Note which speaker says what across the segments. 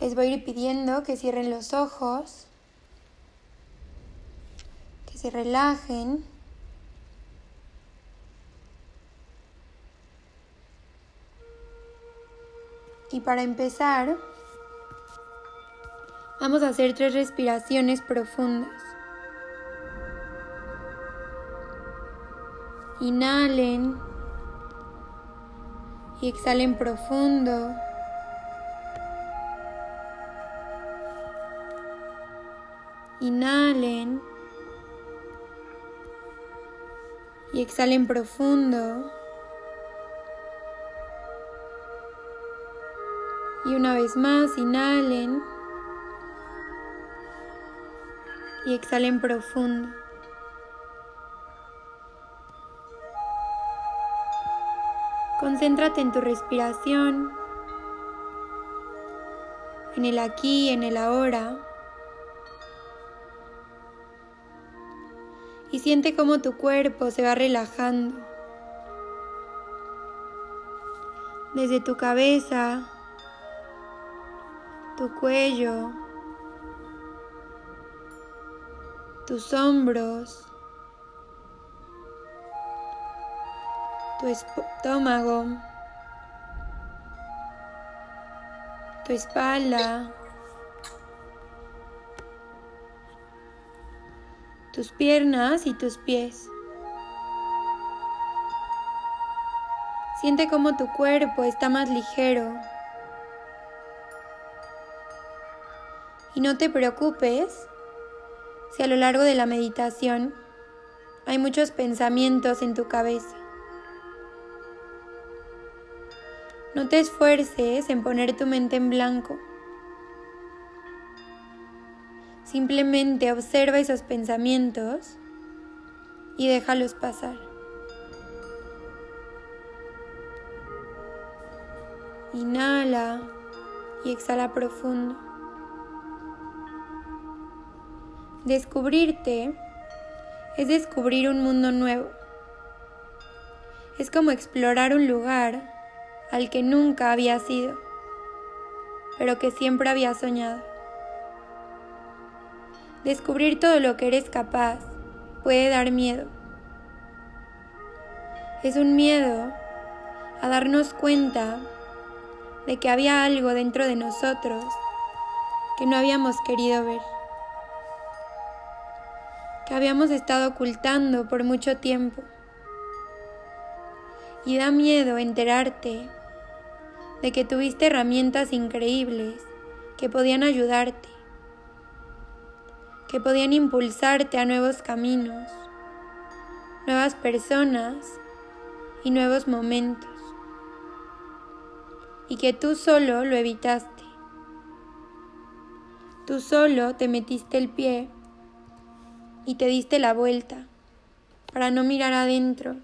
Speaker 1: Les voy a ir pidiendo que cierren los ojos, que se relajen. Y para empezar, vamos a hacer tres respiraciones profundas. Inhalen y exhalen profundo. Inhalen y exhalen profundo. Y una vez más, inhalen y exhalen profundo. Concéntrate en tu respiración, en el aquí, en el ahora. Y siente cómo tu cuerpo se va relajando. Desde tu cabeza tu cuello, tus hombros, tu estómago, tu espalda, tus piernas y tus pies. Siente cómo tu cuerpo está más ligero. Y no te preocupes si a lo largo de la meditación hay muchos pensamientos en tu cabeza. No te esfuerces en poner tu mente en blanco. Simplemente observa esos pensamientos y déjalos pasar. Inhala y exhala profundo. Descubrirte es descubrir un mundo nuevo. Es como explorar un lugar al que nunca había sido, pero que siempre había soñado. Descubrir todo lo que eres capaz puede dar miedo. Es un miedo a darnos cuenta de que había algo dentro de nosotros que no habíamos querido ver que habíamos estado ocultando por mucho tiempo. Y da miedo enterarte de que tuviste herramientas increíbles que podían ayudarte, que podían impulsarte a nuevos caminos, nuevas personas y nuevos momentos, y que tú solo lo evitaste. Tú solo te metiste el pie y te diste la vuelta para no mirar adentro,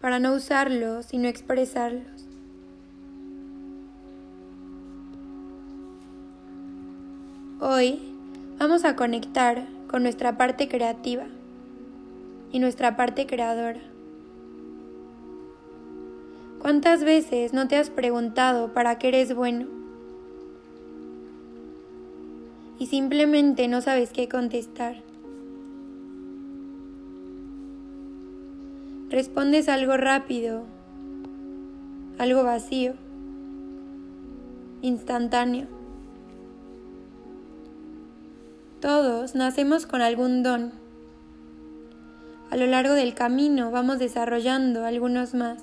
Speaker 1: para no usarlos y no expresarlos. Hoy vamos a conectar con nuestra parte creativa y nuestra parte creadora. ¿Cuántas veces no te has preguntado para qué eres bueno? y simplemente no sabes qué contestar. Respondes algo rápido, algo vacío, instantáneo. Todos nacemos con algún don. A lo largo del camino vamos desarrollando algunos más.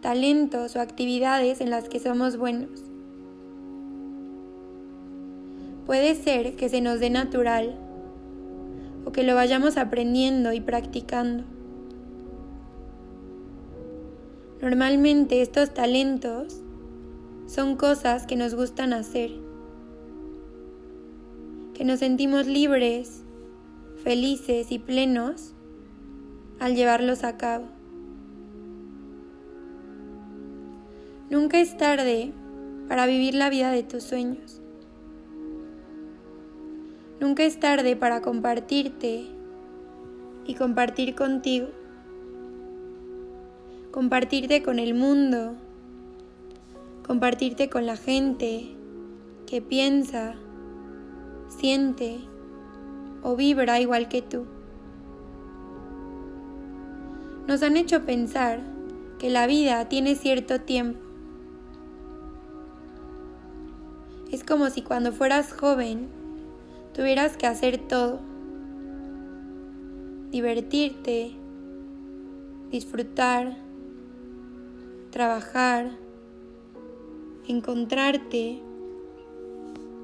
Speaker 1: Talentos o actividades en las que somos buenos. Puede ser que se nos dé natural o que lo vayamos aprendiendo y practicando. Normalmente estos talentos son cosas que nos gustan hacer, que nos sentimos libres, felices y plenos al llevarlos a cabo. Nunca es tarde para vivir la vida de tus sueños. Nunca es tarde para compartirte y compartir contigo. Compartirte con el mundo, compartirte con la gente que piensa, siente o vibra igual que tú. Nos han hecho pensar que la vida tiene cierto tiempo. Es como si cuando fueras joven tuvieras que hacer todo. Divertirte, disfrutar, trabajar, encontrarte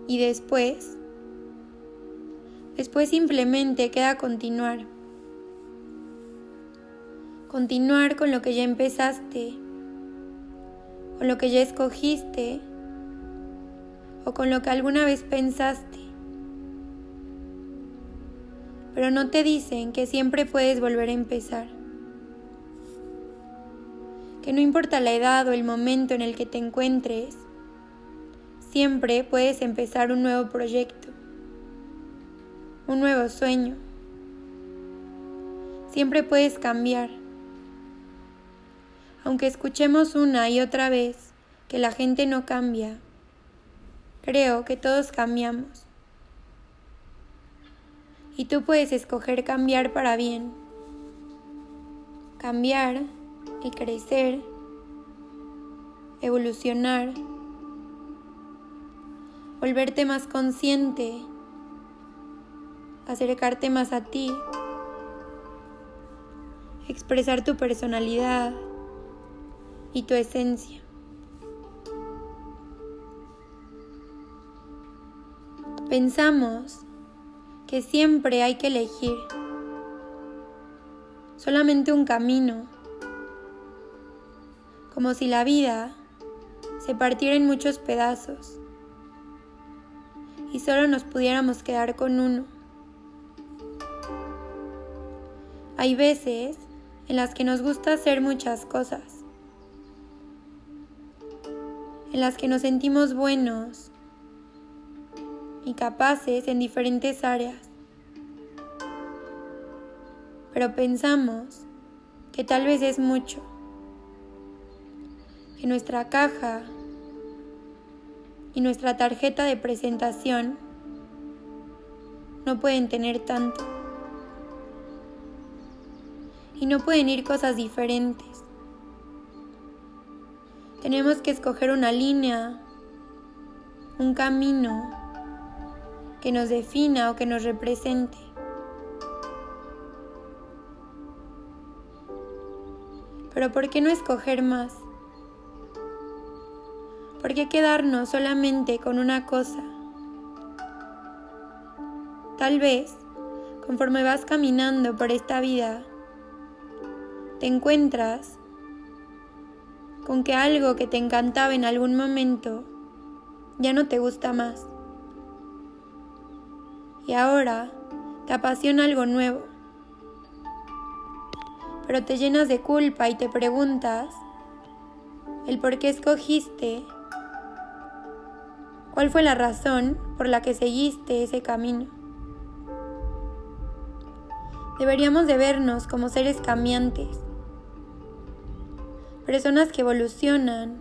Speaker 1: y después, después simplemente queda continuar. Continuar con lo que ya empezaste, con lo que ya escogiste o con lo que alguna vez pensaste. Pero no te dicen que siempre puedes volver a empezar. Que no importa la edad o el momento en el que te encuentres, siempre puedes empezar un nuevo proyecto, un nuevo sueño. Siempre puedes cambiar. Aunque escuchemos una y otra vez que la gente no cambia, creo que todos cambiamos. Y tú puedes escoger cambiar para bien. Cambiar y crecer, evolucionar, volverte más consciente, acercarte más a ti, expresar tu personalidad y tu esencia. Pensamos que siempre hay que elegir solamente un camino, como si la vida se partiera en muchos pedazos y solo nos pudiéramos quedar con uno. Hay veces en las que nos gusta hacer muchas cosas, en las que nos sentimos buenos y capaces en diferentes áreas. Pero pensamos que tal vez es mucho, que nuestra caja y nuestra tarjeta de presentación no pueden tener tanto. Y no pueden ir cosas diferentes. Tenemos que escoger una línea, un camino que nos defina o que nos represente. Pero ¿por qué no escoger más? ¿Por qué quedarnos solamente con una cosa? Tal vez, conforme vas caminando por esta vida, te encuentras con que algo que te encantaba en algún momento ya no te gusta más y ahora te apasiona algo nuevo. Pero te llenas de culpa y te preguntas el por qué escogiste, cuál fue la razón por la que seguiste ese camino. Deberíamos de vernos como seres cambiantes, personas que evolucionan,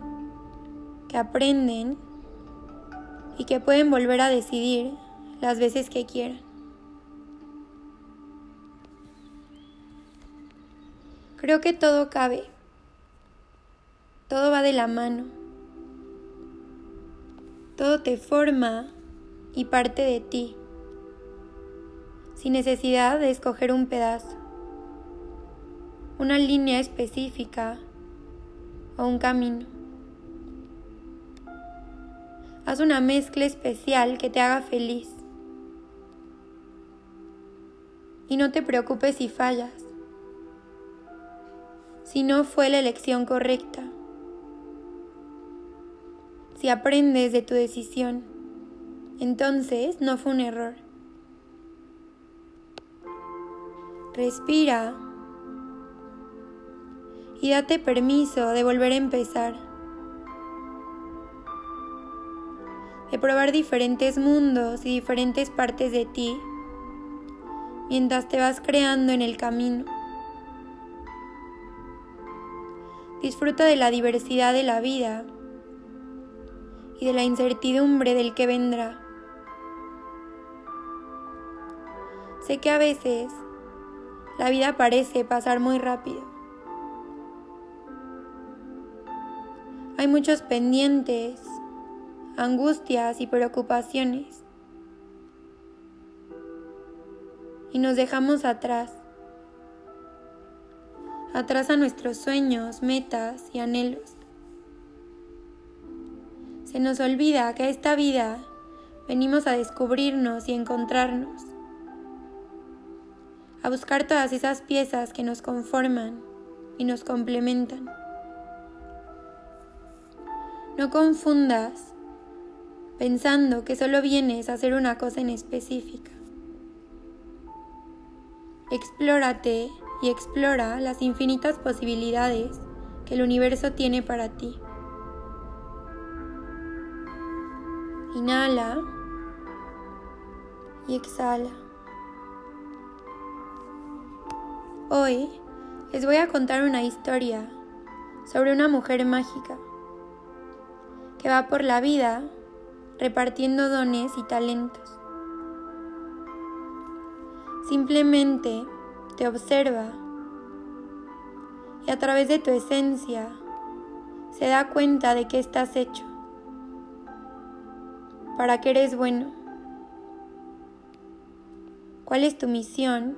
Speaker 1: que aprenden y que pueden volver a decidir las veces que quieran. Creo que todo cabe, todo va de la mano, todo te forma y parte de ti, sin necesidad de escoger un pedazo, una línea específica o un camino. Haz una mezcla especial que te haga feliz y no te preocupes si fallas, si no fue la elección correcta, si aprendes de tu decisión, entonces no fue un error. Respira y date permiso de volver a empezar, de probar diferentes mundos y diferentes partes de ti mientras te vas creando en el camino. Disfruta de la diversidad de la vida y de la incertidumbre del que vendrá. Sé que a veces la vida parece pasar muy rápido. Hay muchos pendientes, angustias y preocupaciones. Y nos dejamos atrás. Atrás a nuestros sueños, metas y anhelos. Se nos olvida que a esta vida venimos a descubrirnos y encontrarnos a buscar todas esas piezas que nos conforman y nos complementan. No confundas pensando que solo vienes a hacer una cosa en específica. Explórate y explora las infinitas posibilidades que el universo tiene para ti. Inhala y exhala. Hoy les voy a contar una historia sobre una mujer mágica que va por la vida repartiendo dones y talentos. Simplemente te observa y a través de tu esencia se da cuenta de que estás hecho, para que eres bueno, cuál es tu misión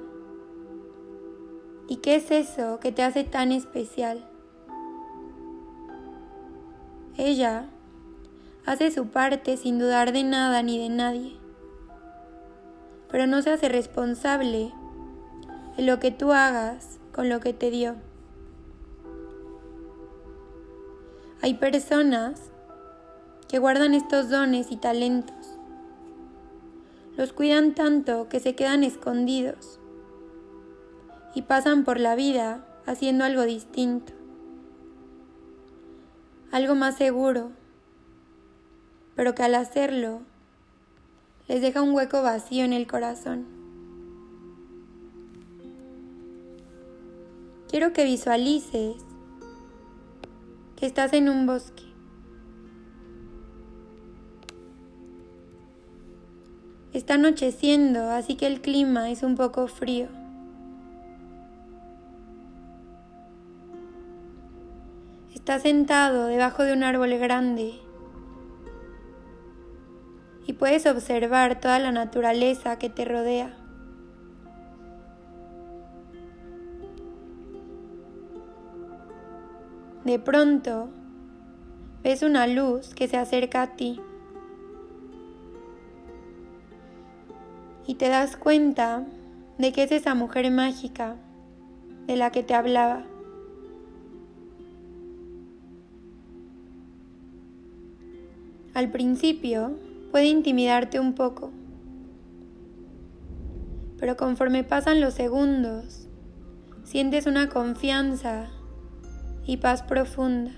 Speaker 1: ¿Y qué es eso que te hace tan especial? Ella hace su parte sin dudar de nada ni de nadie, pero no se hace responsable de lo que tú hagas con lo que te dio. Hay personas que guardan estos dones y talentos, los cuidan tanto que se quedan escondidos y pasan por la vida haciendo algo distinto, algo más seguro, pero que al hacerlo les deja un hueco vacío en el corazón. Quiero que visualices que estás en un bosque. Está anocheciendo, así que el clima es un poco frío. Está sentado debajo de un árbol grande y puedes observar toda la naturaleza que te rodea. De pronto, ves una luz que se acerca a ti y te das cuenta de que es esa mujer mágica de la que te hablaba. Al principio puede intimidarte un poco, pero conforme pasan los segundos, sientes una confianza y paz profunda.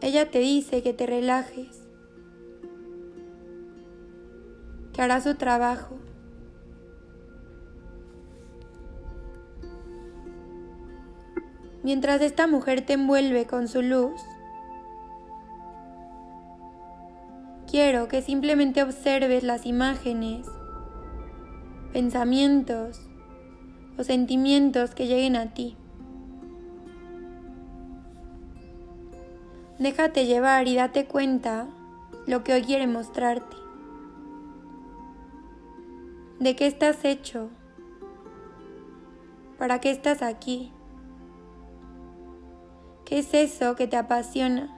Speaker 1: Ella te dice que te relajes, que hará su trabajo mientras esta mujer te envuelve con su luz. Quiero que simplemente observes las imágenes, pensamientos o sentimientos que lleguen a ti. Déjate llevar y date cuenta lo que hoy quiere mostrarte. ¿De qué estás hecho? ¿Para qué estás aquí? ¿Qué es eso que te apasiona?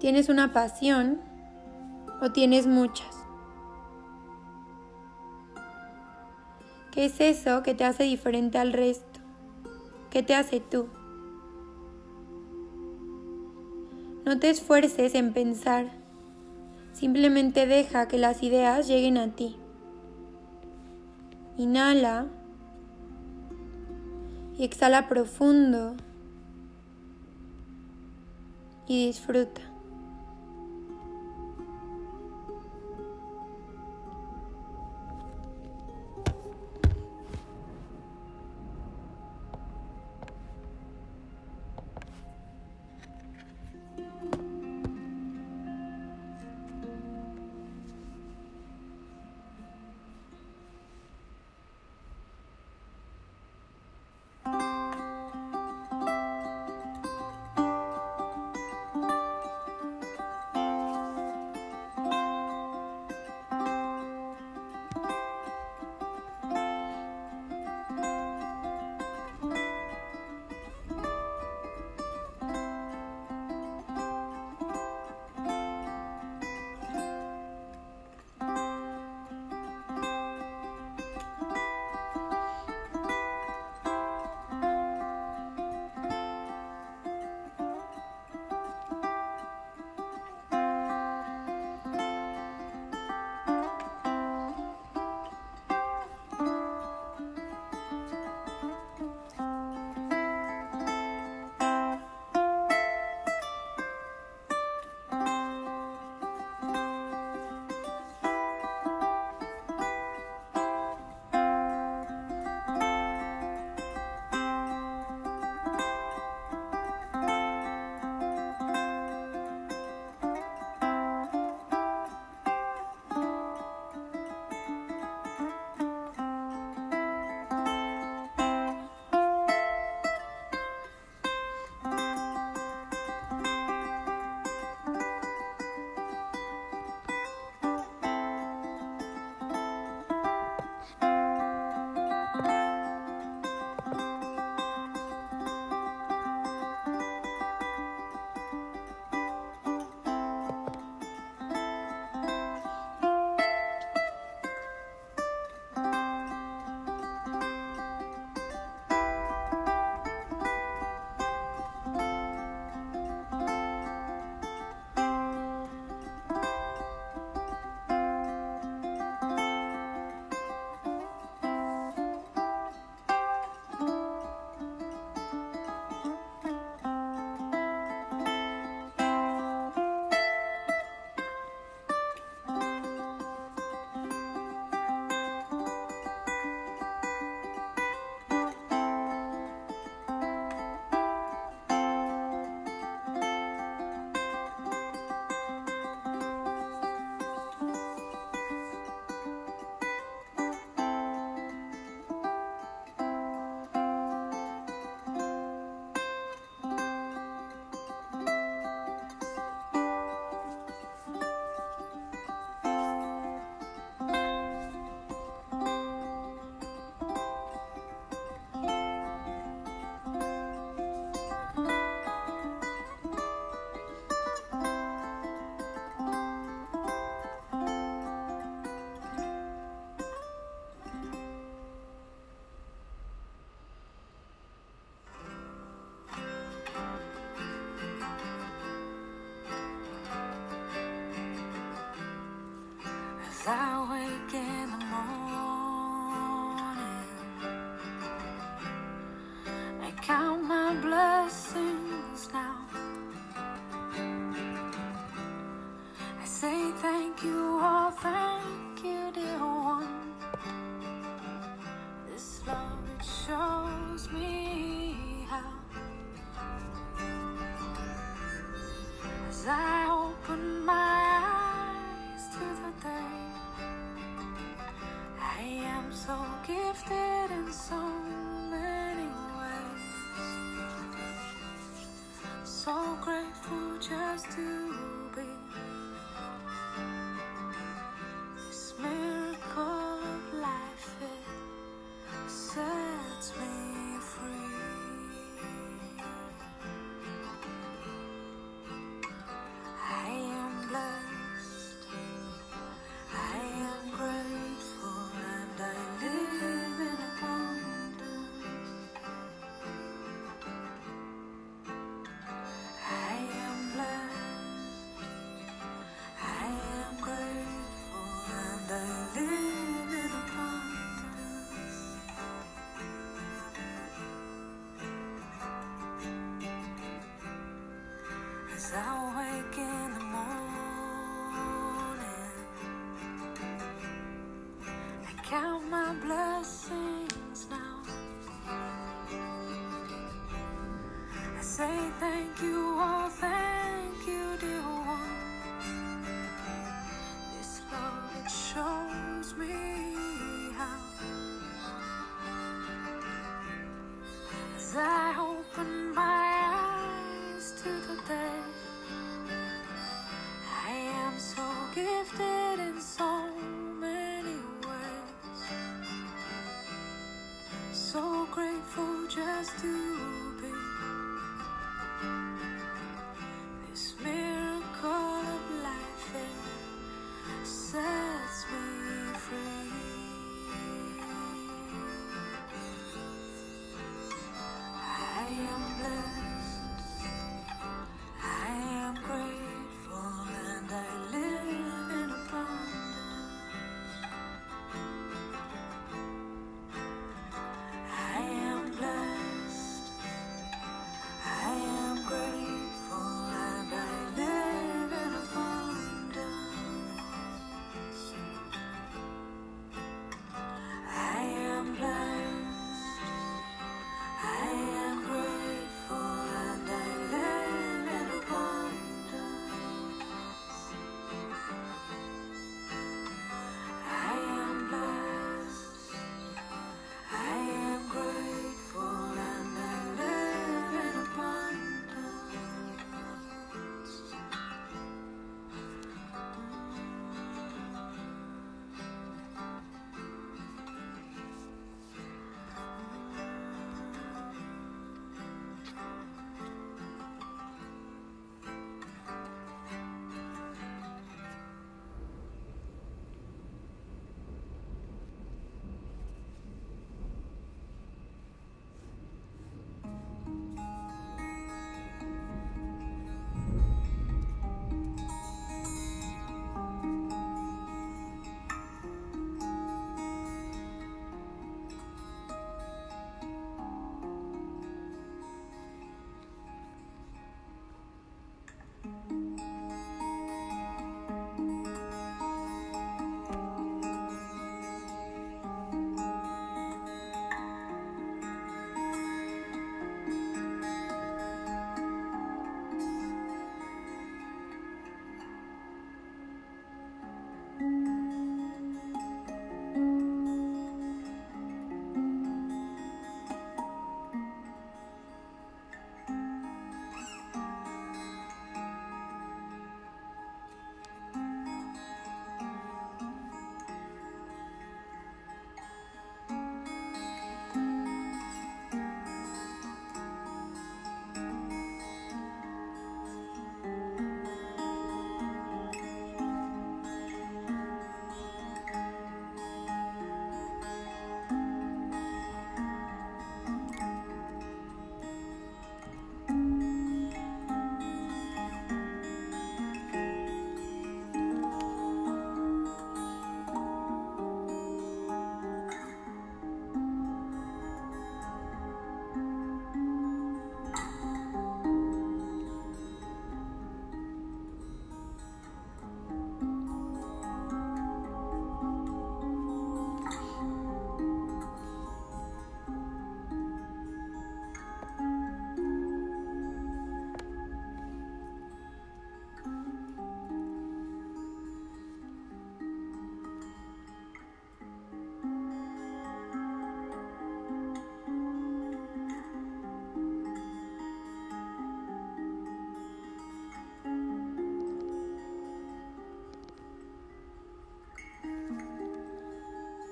Speaker 1: ¿Tienes una pasión o tienes muchas? ¿Qué es eso que te hace diferente al resto? ¿Qué te hace tú? No te esfuerces en pensar, simplemente deja que las ideas lleguen a ti. Inhala y exhala profundo y disfruta.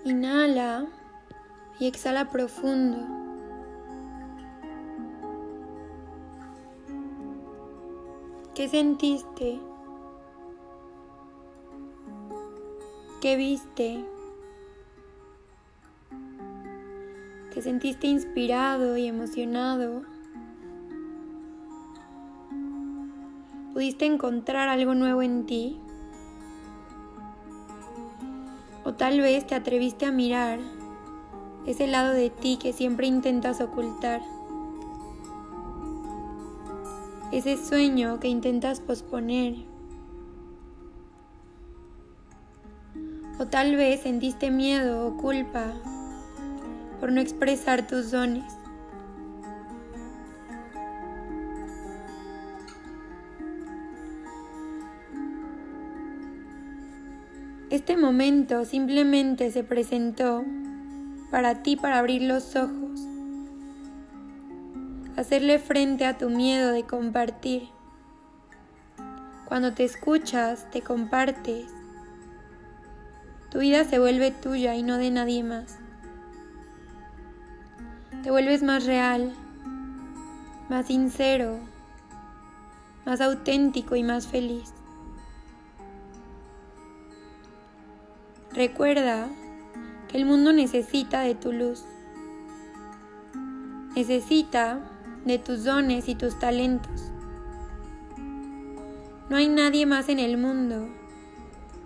Speaker 1: Inhala y exhala profundo. ¿Qué sentiste? ¿Qué viste? ¿Te sentiste inspirado y emocionado? ¿Pudiste encontrar algo nuevo en ti? O tal vez te atreviste a mirar ese lado de ti que siempre intentas ocultar. Ese sueño que intentas posponer. O tal vez sentiste miedo o culpa por no expresar tus dones. Este momento simplemente se presentó para ti para abrir los ojos, hacerle frente a tu miedo de compartir. Cuando te escuchas, te compartes, tu vida se vuelve tuya y no de nadie más. Te vuelves más real, más sincero, más auténtico y más feliz. Recuerda que el mundo necesita de tu luz. Necesita de tus dones y tus talentos. No hay nadie más en el mundo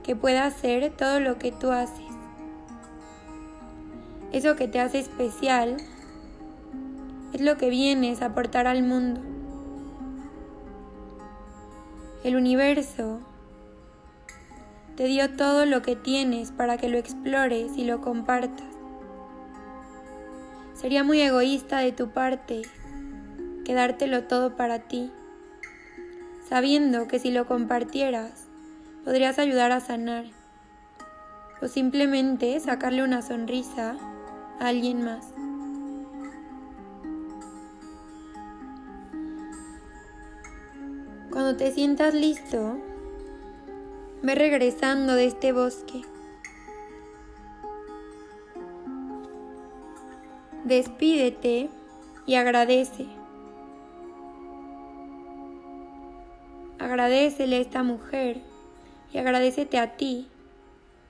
Speaker 1: que pueda hacer todo lo que tú haces. Eso que te hace especial es lo que vienes a aportar al mundo. El universo te dio todo lo que tienes para que lo explores y lo compartas. Sería muy egoísta de tu parte quedártelo todo para ti, sabiendo que si lo compartieras podrías ayudar a sanar o simplemente sacarle una sonrisa a alguien más. Cuando te sientas listo, Ve regresando de este bosque. Despídete y agradece. Agradecele a esta mujer y agradecete a ti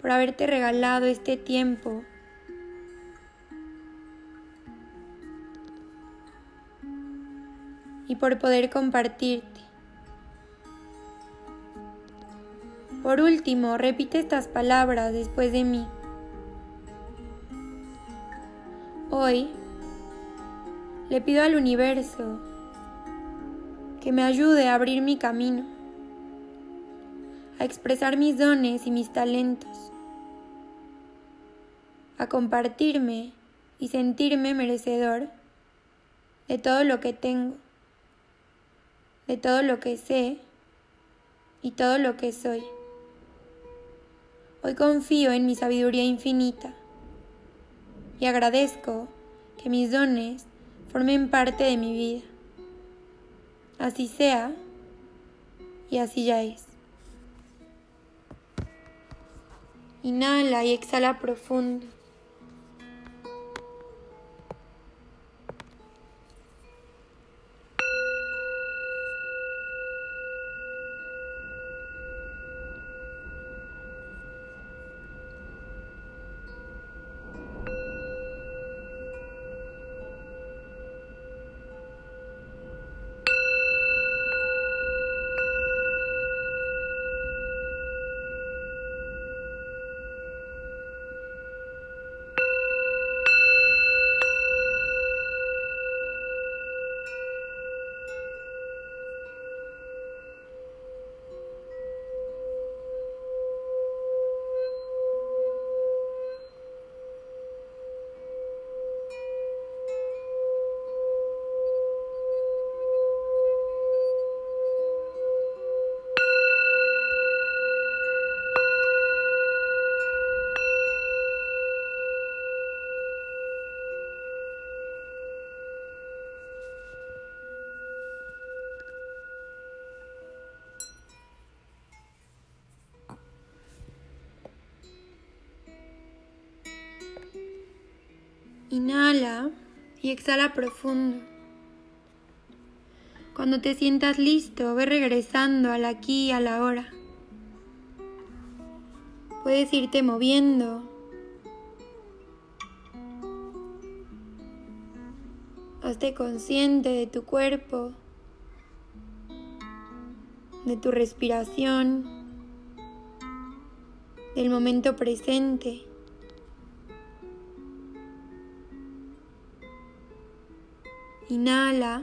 Speaker 1: por haberte regalado este tiempo. Y por poder compartirte. Por último, repite estas palabras después de mí. Hoy le pido al universo que me ayude a abrir mi camino, a expresar mis dones y mis talentos, a compartirme y sentirme merecedor de todo lo que tengo, de todo lo que sé y todo lo que soy. Hoy confío en mi sabiduría infinita y agradezco que mis dones formen parte de mi vida. Así sea y así ya es. Inhala y exhala profundo. Inhala y exhala profundo. Cuando te sientas listo, ve regresando al aquí y a la hora. Puedes irte moviendo. Hazte consciente de tu cuerpo, de tu respiración, del momento presente. Inhala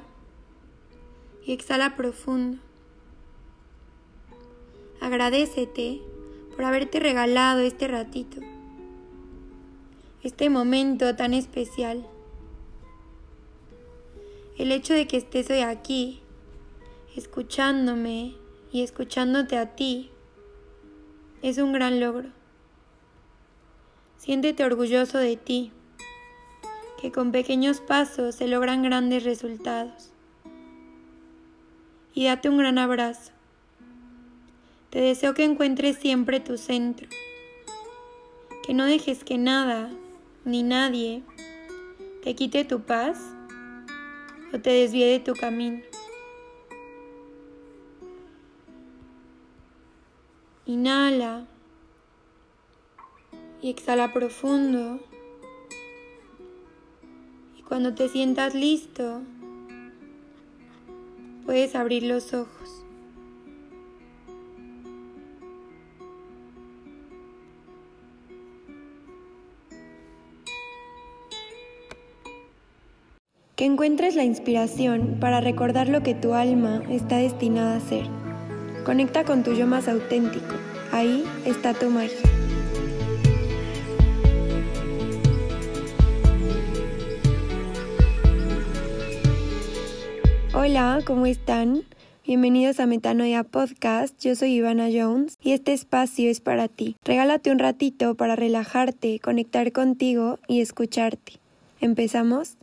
Speaker 1: y exhala profundo. Agradecete por haberte regalado este ratito, este momento tan especial. El hecho de que estés hoy aquí, escuchándome y escuchándote a ti, es un gran logro. Siéntete orgulloso de ti, que con pequeños pasos se logran grandes resultados y date un gran abrazo. Te deseo que encuentres siempre tu centro, que no dejes que nada ni nadie te quite tu paz o te desvíe de tu camino. Inhala y exhala profundo. Cuando te sientas listo, puedes abrir los ojos. Que encuentres la inspiración para recordar lo que tu alma está destinada a ser. Conecta con tu yo más auténtico. Ahí está tu magia. Hola, ¿cómo están? Bienvenidos a Metanoia Podcast, yo soy Ivana Jones y este espacio es para ti. Regálate un ratito para relajarte, conectar contigo y escucharte. ¿Empezamos?